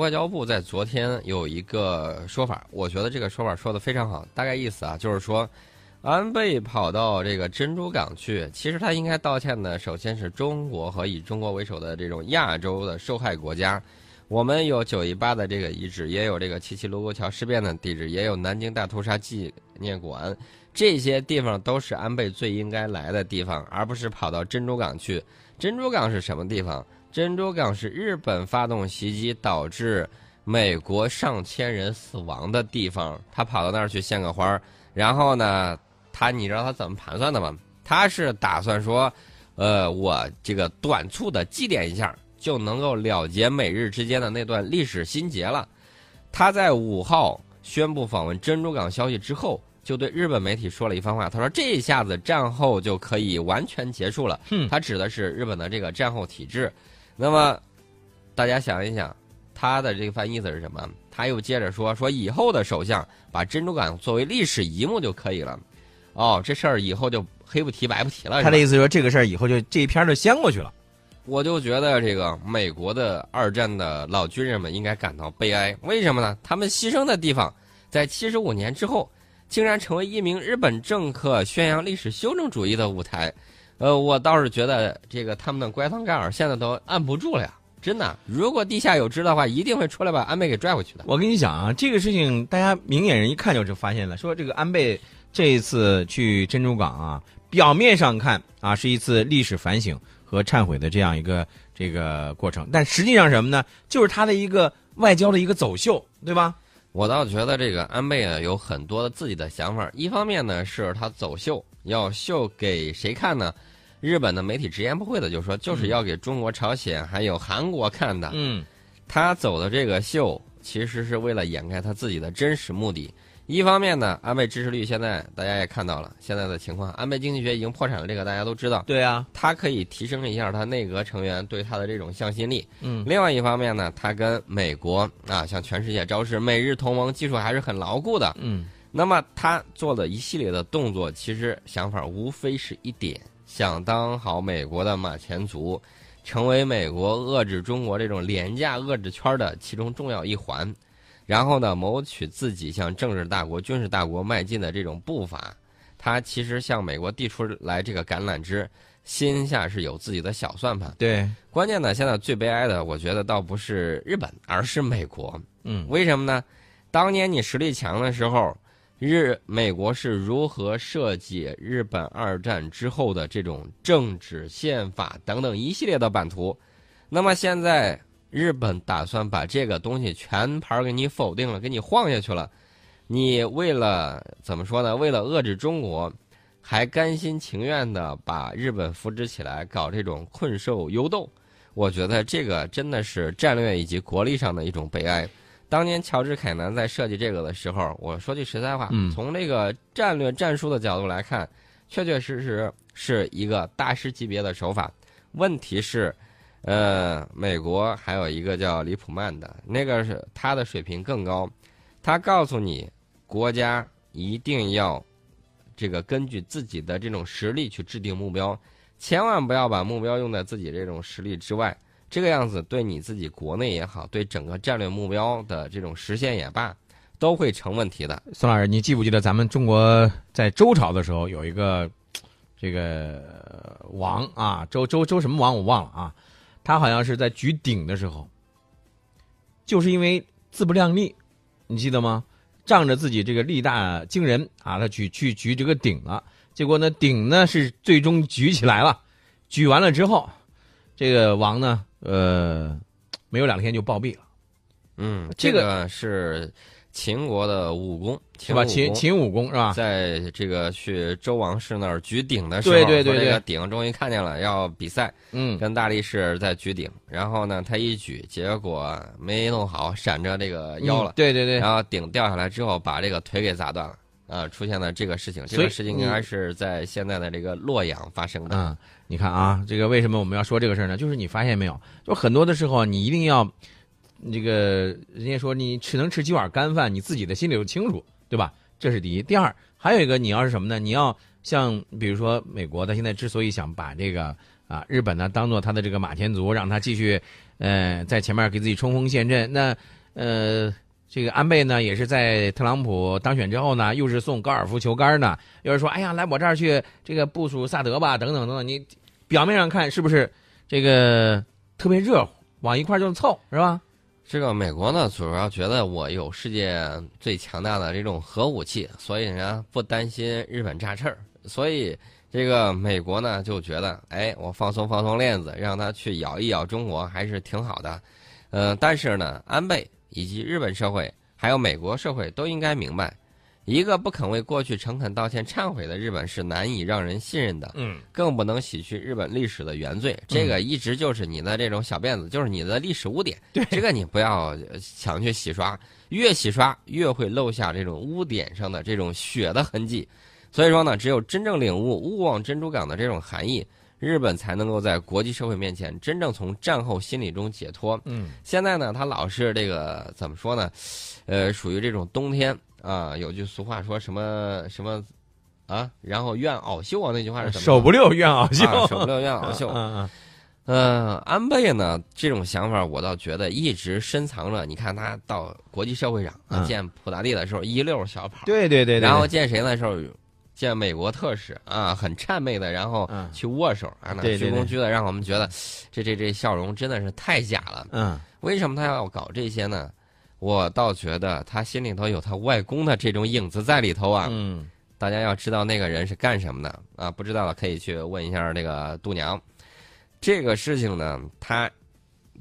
外交部在昨天有一个说法，我觉得这个说法说的非常好。大概意思啊，就是说，安倍跑到这个珍珠港去，其实他应该道歉的，首先是中国和以中国为首的这种亚洲的受害国家。我们有九一八的这个遗址，也有这个七七卢沟桥事变的地址，也有南京大屠杀纪念馆，这些地方都是安倍最应该来的地方，而不是跑到珍珠港去。珍珠港是什么地方？珍珠港是日本发动袭击导致美国上千人死亡的地方，他跑到那儿去献个花儿然后呢，他你知道他怎么盘算的吗？他是打算说，呃，我这个短促的祭奠一下，就能够了结美日之间的那段历史心结了。他在五号宣布访问珍珠港消息之后，就对日本媒体说了一番话，他说这一下子战后就可以完全结束了。他指的是日本的这个战后体制。那么，大家想一想，他的这番意思是什么？他又接着说：“说以后的首相把珍珠港作为历史一幕就可以了。”哦，这事儿以后就黑不提白不提了。他的意思说，这个事儿以后就这一篇就掀过去了。我就觉得这个美国的二战的老军人们应该感到悲哀。为什么呢？他们牺牲的地方，在七十五年之后，竟然成为一名日本政客宣扬历史修正主义的舞台。呃，我倒是觉得这个他们的乖汤盖尔现在都按不住了呀！真的，如果地下有知的话，一定会出来把安倍给拽回去的。我跟你讲啊，这个事情大家明眼人一看就就发现了，说这个安倍这一次去珍珠港啊，表面上看啊是一次历史反省和忏悔的这样一个这个过程，但实际上什么呢？就是他的一个外交的一个走秀，对吧？我倒觉得这个安倍呢有很多的自己的想法，一方面呢是他走秀。要秀给谁看呢？日本的媒体直言不讳的就说，就是要给中国、朝鲜还有韩国看的。嗯，他走的这个秀，其实是为了掩盖他自己的真实目的。一方面呢，安倍支持率现在大家也看到了现在的情况，安倍经济学已经破产了，这个大家都知道。对啊，他可以提升一下他内阁成员对他的这种向心力。嗯，另外一方面呢，他跟美国啊向全世界昭示，美日同盟技术还是很牢固的。嗯。那么他做的一系列的动作，其实想法无非是一点：想当好美国的马前卒，成为美国遏制中国这种廉价遏制圈的其中重要一环，然后呢，谋取自己向政治大国、军事大国迈进的这种步伐。他其实向美国递出来这个橄榄枝，心下是有自己的小算盘。对，关键呢，现在最悲哀的，我觉得倒不是日本，而是美国。嗯，为什么呢？当年你实力强的时候。日美国是如何设计日本二战之后的这种政治宪法等等一系列的版图？那么现在日本打算把这个东西全盘给你否定了，给你晃下去了。你为了怎么说呢？为了遏制中国，还甘心情愿的把日本扶植起来，搞这种困兽犹斗？我觉得这个真的是战略以及国力上的一种悲哀。当年乔治凯南在设计这个的时候，我说句实在话，从这个战略战术的角度来看，确确实实是一个大师级别的手法。问题是，呃，美国还有一个叫里普曼的，那个是他的水平更高，他告诉你，国家一定要这个根据自己的这种实力去制定目标，千万不要把目标用在自己这种实力之外。这个样子对你自己国内也好，对整个战略目标的这种实现也罢，都会成问题的。孙老师，你记不记得咱们中国在周朝的时候有一个这个王啊，周周周什么王我忘了啊，他好像是在举鼎的时候，就是因为自不量力，你记得吗？仗着自己这个力大惊人啊，他举去举这个鼎了，结果呢鼎呢是最终举起来了，举完了之后，这个王呢。呃，没有两天就暴毙了。嗯，这个是秦国的武功，是吧？秦秦武功是吧？在这个去周王室那儿举鼎的时候，对对对，这个鼎终于看见了，要比赛。嗯，跟大力士在举鼎，然后呢，他一举，结果没弄好，闪着这个腰了。对对对，然后鼎掉下来之后，把这个腿给砸断了。啊，出现了这个事情，这个事情应该是在现在的这个洛阳发生的。嗯，你看啊，这个为什么我们要说这个事儿呢？就是你发现没有，就很多的时候，你一定要，这个人家说你只能吃几碗干饭，你自己的心里都清楚，对吧？这是第一。第二，还有一个你要是什么呢？你要像比如说美国，他现在之所以想把这个。啊，日本呢当做他的这个马前卒，让他继续呃在前面给自己冲锋陷阵。那呃。这个安倍呢，也是在特朗普当选之后呢，又是送高尔夫球杆呢，又是说，哎呀，来我这儿去这个部署萨德吧，等等等等。你表面上看是不是这个特别热乎，往一块儿就凑，是吧？这个美国呢，主要觉得我有世界最强大的这种核武器，所以呢不担心日本炸刺儿，所以这个美国呢就觉得，哎，我放松放松链子，让他去咬一咬中国还是挺好的。嗯，但是呢，安倍。以及日本社会，还有美国社会都应该明白，一个不肯为过去诚恳道歉、忏悔的日本是难以让人信任的。嗯，更不能洗去日本历史的原罪。这个一直就是你的这种小辫子，就是你的历史污点。对，这个你不要想去洗刷，越洗刷越会漏下这种污点上的这种血的痕迹。所以说呢，只有真正领悟勿忘珍珠港的这种含义。日本才能够在国际社会面前真正从战后心理中解脱。嗯，现在呢，他老是这个怎么说呢？呃，属于这种冬天啊。有句俗话说什么什么啊？然后怨袄袖啊，那句话是什么？手不溜怨袄袖，手不溜怨袄袖。嗯嗯。呃，安倍呢，这种想法我倒觉得一直深藏着。你看他到国际社会上见普大帝的时候一溜小跑，对对对。然后见谁的时候？见美国特使啊，很谄媚的，然后去握手啊，那鞠躬鞠的，让我们觉得这这这笑容真的是太假了。嗯，为什么他要搞这些呢？我倒觉得他心里头有他外公的这种影子在里头啊。嗯，大家要知道那个人是干什么的啊？不知道的可以去问一下那个度娘。这个事情呢，他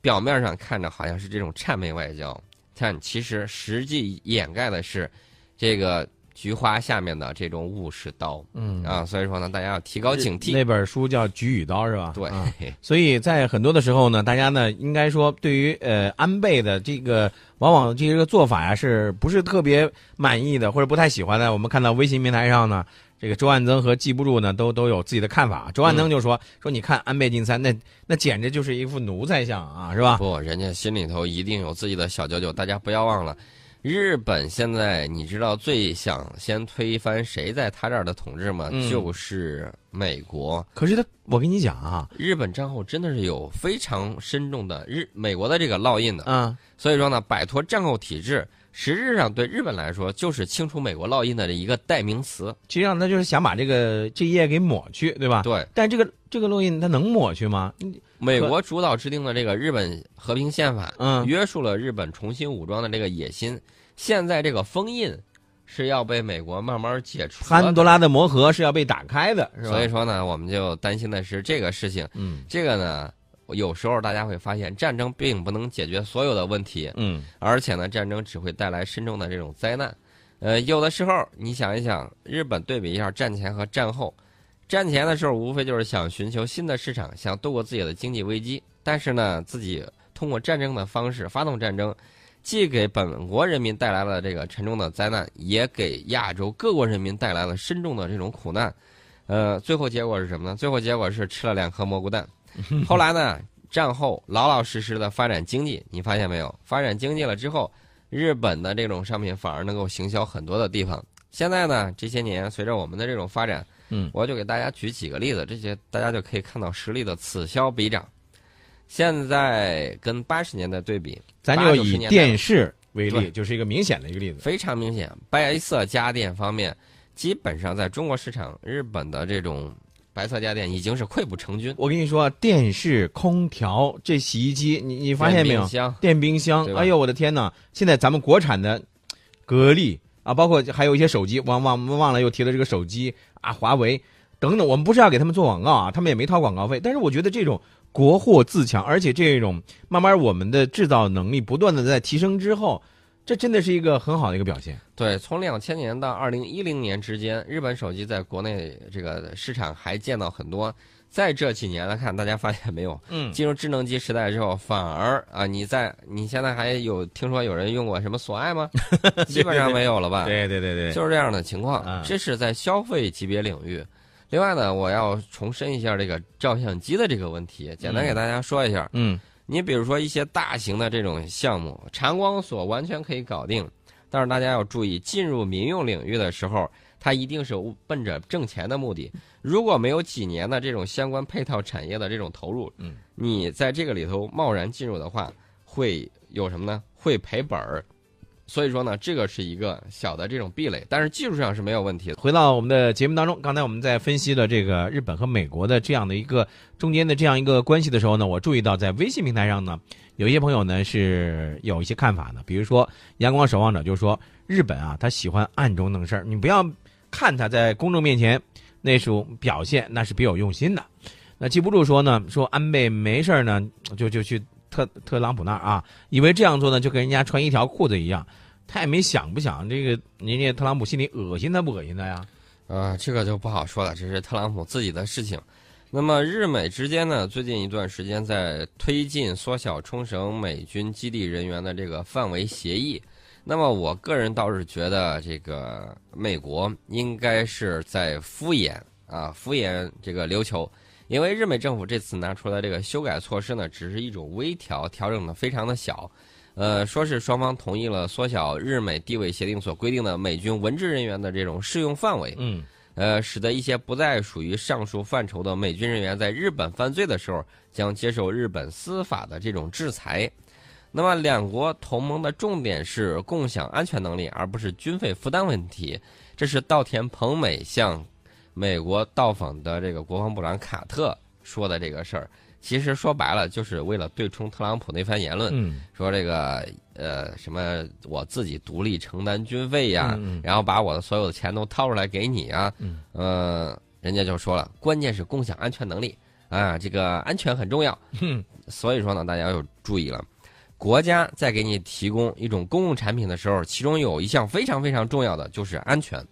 表面上看着好像是这种谄媚外交，但其实实际掩盖的是这个。菊花下面的这种武士刀，嗯啊，所以说呢，大家要提高警惕。那本书叫《菊与刀》是吧？对，所以在很多的时候呢，大家呢应该说，对于呃安倍的这个往往这个做法呀，是不是特别满意的，或者不太喜欢的？我们看到微信平台上呢，这个周万增和记不住呢，都都有自己的看法。周万增就说说，你看安倍晋三，那那简直就是一副奴才相啊，是吧？不，人家心里头一定有自己的小九九，大家不要忘了。日本现在你知道最想先推翻谁在他这儿的统治吗？就是美国。可是他，我跟你讲啊，日本战后真的是有非常深重的日美国的这个烙印的。嗯，所以说呢，摆脱战后体制，实质上对日本来说就是清除美国烙印的一个代名词。实际上，他就是想把这个这一页给抹去，对吧？对。但这个这个烙印，他能抹去吗？美国主导制定的这个日本和平宪法，嗯，约束了日本重新武装的这个野心。现在这个封印是要被美国慢慢解除，潘多拉的魔盒是要被打开的，是吧？所以说呢，我们就担心的是这个事情。嗯，这个呢，有时候大家会发现，战争并不能解决所有的问题。嗯，而且呢，战争只会带来深重的这种灾难。呃，有的时候你想一想，日本对比一下战前和战后。战前的时候，无非就是想寻求新的市场，想度过自己的经济危机。但是呢，自己通过战争的方式发动战争，既给本国人民带来了这个沉重的灾难，也给亚洲各国人民带来了深重的这种苦难。呃，最后结果是什么呢？最后结果是吃了两颗蘑菇蛋。后来呢，战后老老实实的发展经济，你发现没有？发展经济了之后，日本的这种商品反而能够行销很多的地方。现在呢，这些年随着我们的这种发展。嗯，我就给大家举几个例子，这些大家就可以看到实力的此消彼长。现在跟八十年代对比，咱就以电视为例，就是一个明显的一个例子，非常明显。白色家电方面，基本上在中国市场，日本的这种白色家电已经是溃不成军。我跟你说，电视、空调、这洗衣机，你你发现没有？电冰箱，哎呦我的天哪！现在咱们国产的格力。啊，包括还有一些手机，忘忘忘了又提了这个手机啊，华为等等，我们不是要给他们做广告啊，他们也没掏广告费。但是我觉得这种国货自强，而且这种慢慢我们的制造能力不断的在提升之后，这真的是一个很好的一个表现。对，从两千年到二零一零年之间，日本手机在国内这个市场还见到很多。在这几年来看，大家发现没有？嗯，进入智能机时代之后，反而啊，你在你现在还有听说有人用过什么索爱吗？基本上没有了吧？对对对对，就是这样的情况。这是在消费级别领域。另外呢，我要重申一下这个照相机的这个问题，简单给大家说一下。嗯，你比如说一些大型的这种项目，长光索完全可以搞定，但是大家要注意，进入民用领域的时候。它一定是奔着挣钱的目的。如果没有几年的这种相关配套产业的这种投入，嗯，你在这个里头贸然进入的话，会有什么呢？会赔本儿。所以说呢，这个是一个小的这种壁垒，但是技术上是没有问题的。回到我们的节目当中，刚才我们在分析了这个日本和美国的这样的一个中间的这样一个关系的时候呢，我注意到在微信平台上呢，有一些朋友呢是有一些看法的，比如说阳光守望者就说日本啊，他喜欢暗中弄事儿，你不要看他在公众面前那种表现，那是别有用心的。那记不住说呢，说安倍没事呢，就就去特特朗普那儿啊，以为这样做呢就跟人家穿一条裤子一样。他也没想不想这个，人家特朗普心里恶心他不恶心他呀？啊，这个就不好说了，这是特朗普自己的事情。那么日美之间呢，最近一段时间在推进缩小冲绳美军基地人员的这个范围协议。那么我个人倒是觉得，这个美国应该是在敷衍啊，敷衍这个琉球，因为日美政府这次拿出来这个修改措施呢，只是一种微调，调整的非常的小。呃，说是双方同意了缩小日美地位协定所规定的美军文职人员的这种适用范围，嗯，呃，使得一些不再属于上述范畴的美军人员在日本犯罪的时候将接受日本司法的这种制裁。那么，两国同盟的重点是共享安全能力，而不是军费负担问题。这是稻田朋美向美国到访的这个国防部长卡特说的这个事儿。其实说白了，就是为了对冲特朗普那番言论，说这个呃什么我自己独立承担军费呀，然后把我的所有的钱都掏出来给你啊，呃，人家就说了，关键是共享安全能力。啊，这个安全很重要，所以说呢，大家要注意了，国家在给你提供一种公共产品的时候，其中有一项非常非常重要的就是安全。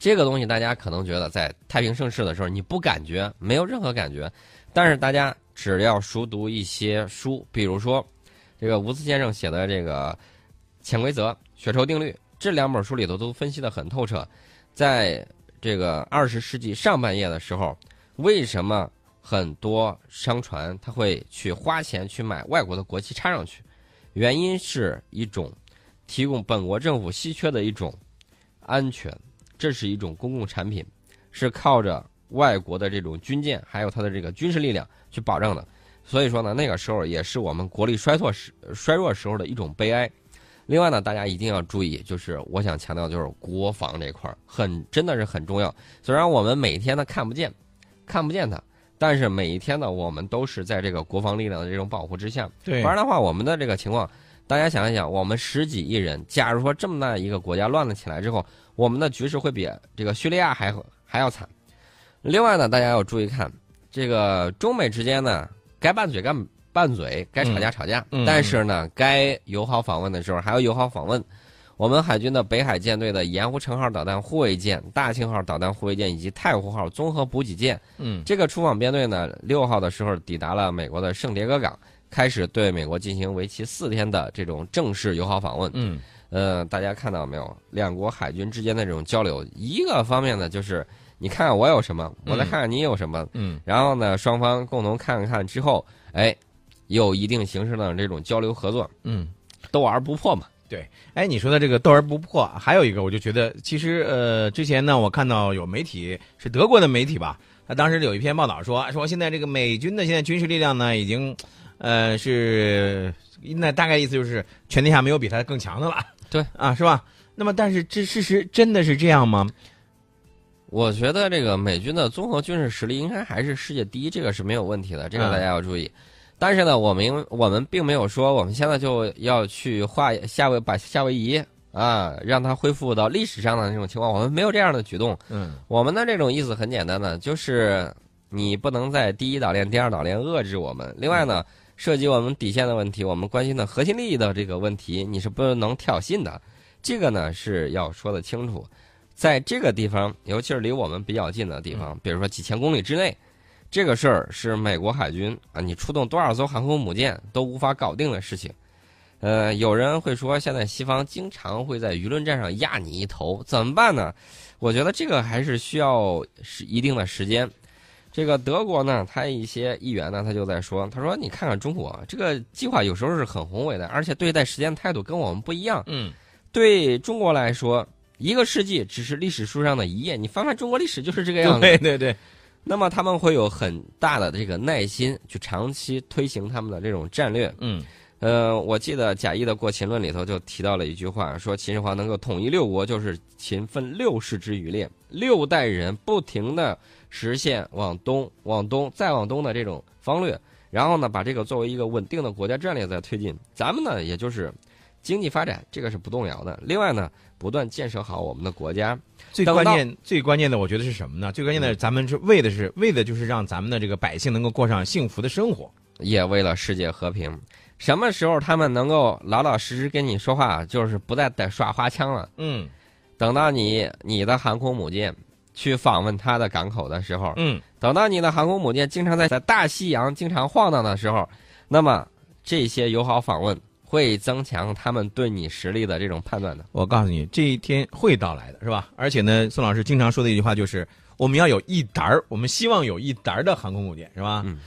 这个东西大家可能觉得在太平盛世的时候你不感觉，没有任何感觉。但是大家只要熟读一些书，比如说这个吴思先生写的这个《潜规则》《血酬定律》这两本书里头都分析的很透彻。在这个二十世纪上半叶的时候，为什么很多商船他会去花钱去买外国的国旗插上去？原因是一种提供本国政府稀缺的一种安全，这是一种公共产品，是靠着。外国的这种军舰，还有它的这个军事力量去保障的，所以说呢，那个时候也是我们国力衰弱时衰弱时候的一种悲哀。另外呢，大家一定要注意，就是我想强调，就是国防这块儿很真的是很重要。虽然我们每天呢看不见，看不见它，但是每一天呢，我们都是在这个国防力量的这种保护之下。对，不然的话，我们的这个情况，大家想一想，我们十几亿人，假如说这么大一个国家乱了起来之后，我们的局势会比这个叙利亚还还要惨。另外呢，大家要注意看，这个中美之间呢，该拌嘴干拌嘴，该吵架吵架，但是呢，该友好访问的时候还要友好访问。我们海军的北海舰队的盐湖城号导弹护卫舰、大庆号导弹护卫舰以及太湖号综合补给舰，嗯，这个出访编队呢，六号的时候抵达了美国的圣迭戈港，开始对美国进行为期四天的这种正式友好访问。嗯，呃，大家看到没有？两国海军之间的这种交流，一个方面呢，就是。你看看我有什么，我再看看你有什么，嗯，然后呢，双方共同看看之后，哎，有一定形式的这种交流合作，嗯，斗而不破嘛。对，哎，你说的这个斗而不破，还有一个，我就觉得，其实呃，之前呢，我看到有媒体是德国的媒体吧，他当时有一篇报道说，说现在这个美军的现在军事力量呢，已经，呃，是那大概意思就是全天下没有比他更强的了，对，啊，是吧？那么，但是这事实真的是这样吗？我觉得这个美军的综合军事实力应该还是世界第一，这个是没有问题的，这个大家要注意。但是呢，我们我们并没有说我们现在就要去画夏威把夏威夷啊，让它恢复到历史上的那种情况，我们没有这样的举动。嗯，我们的这种意思很简单的，就是你不能在第一岛链、第二岛链遏制我们。另外呢，涉及我们底线的问题，我们关心的核心利益的这个问题，你是不能挑衅的。这个呢是要说的清楚。在这个地方，尤其是离我们比较近的地方，比如说几千公里之内，这个事儿是美国海军啊，你出动多少艘航空母舰都无法搞定的事情。呃，有人会说，现在西方经常会在舆论战上压你一头，怎么办呢？我觉得这个还是需要是一定的时间。这个德国呢，他一些议员呢，他就在说，他说你看看中国这个计划有时候是很宏伟的，而且对待时间态度跟我们不一样。嗯，对中国来说。一个世纪只是历史书上的一页，你翻翻中国历史就是这个样子。对对对，那么他们会有很大的这个耐心去长期推行他们的这种战略。嗯呃，我记得贾谊的《过秦论》里头就提到了一句话，说秦始皇能够统一六国，就是秦分六世之余烈，六代人不停的实现往东、往东再往东的这种方略，然后呢，把这个作为一个稳定的国家战略在推进。咱们呢，也就是经济发展，这个是不动摇的。另外呢，不断建设好我们的国家。最关键最关键的，我觉得是什么呢？最关键的，咱们是为的是为的就是让咱们的这个百姓能够过上幸福的生活。也为了世界和平。什么时候他们能够老老实实跟你说话，就是不再得耍花枪了？嗯等到你你的航空母舰去访问他的港口的时候，嗯，等到你的航空母舰经常在在大西洋经常晃荡的时候，那么这些友好访问会增强他们对你实力的这种判断的。我告诉你，这一天会到来的，是吧？而且呢，宋老师经常说的一句话就是，我们要有一沓儿，我们希望有一沓儿的航空母舰，是吧？嗯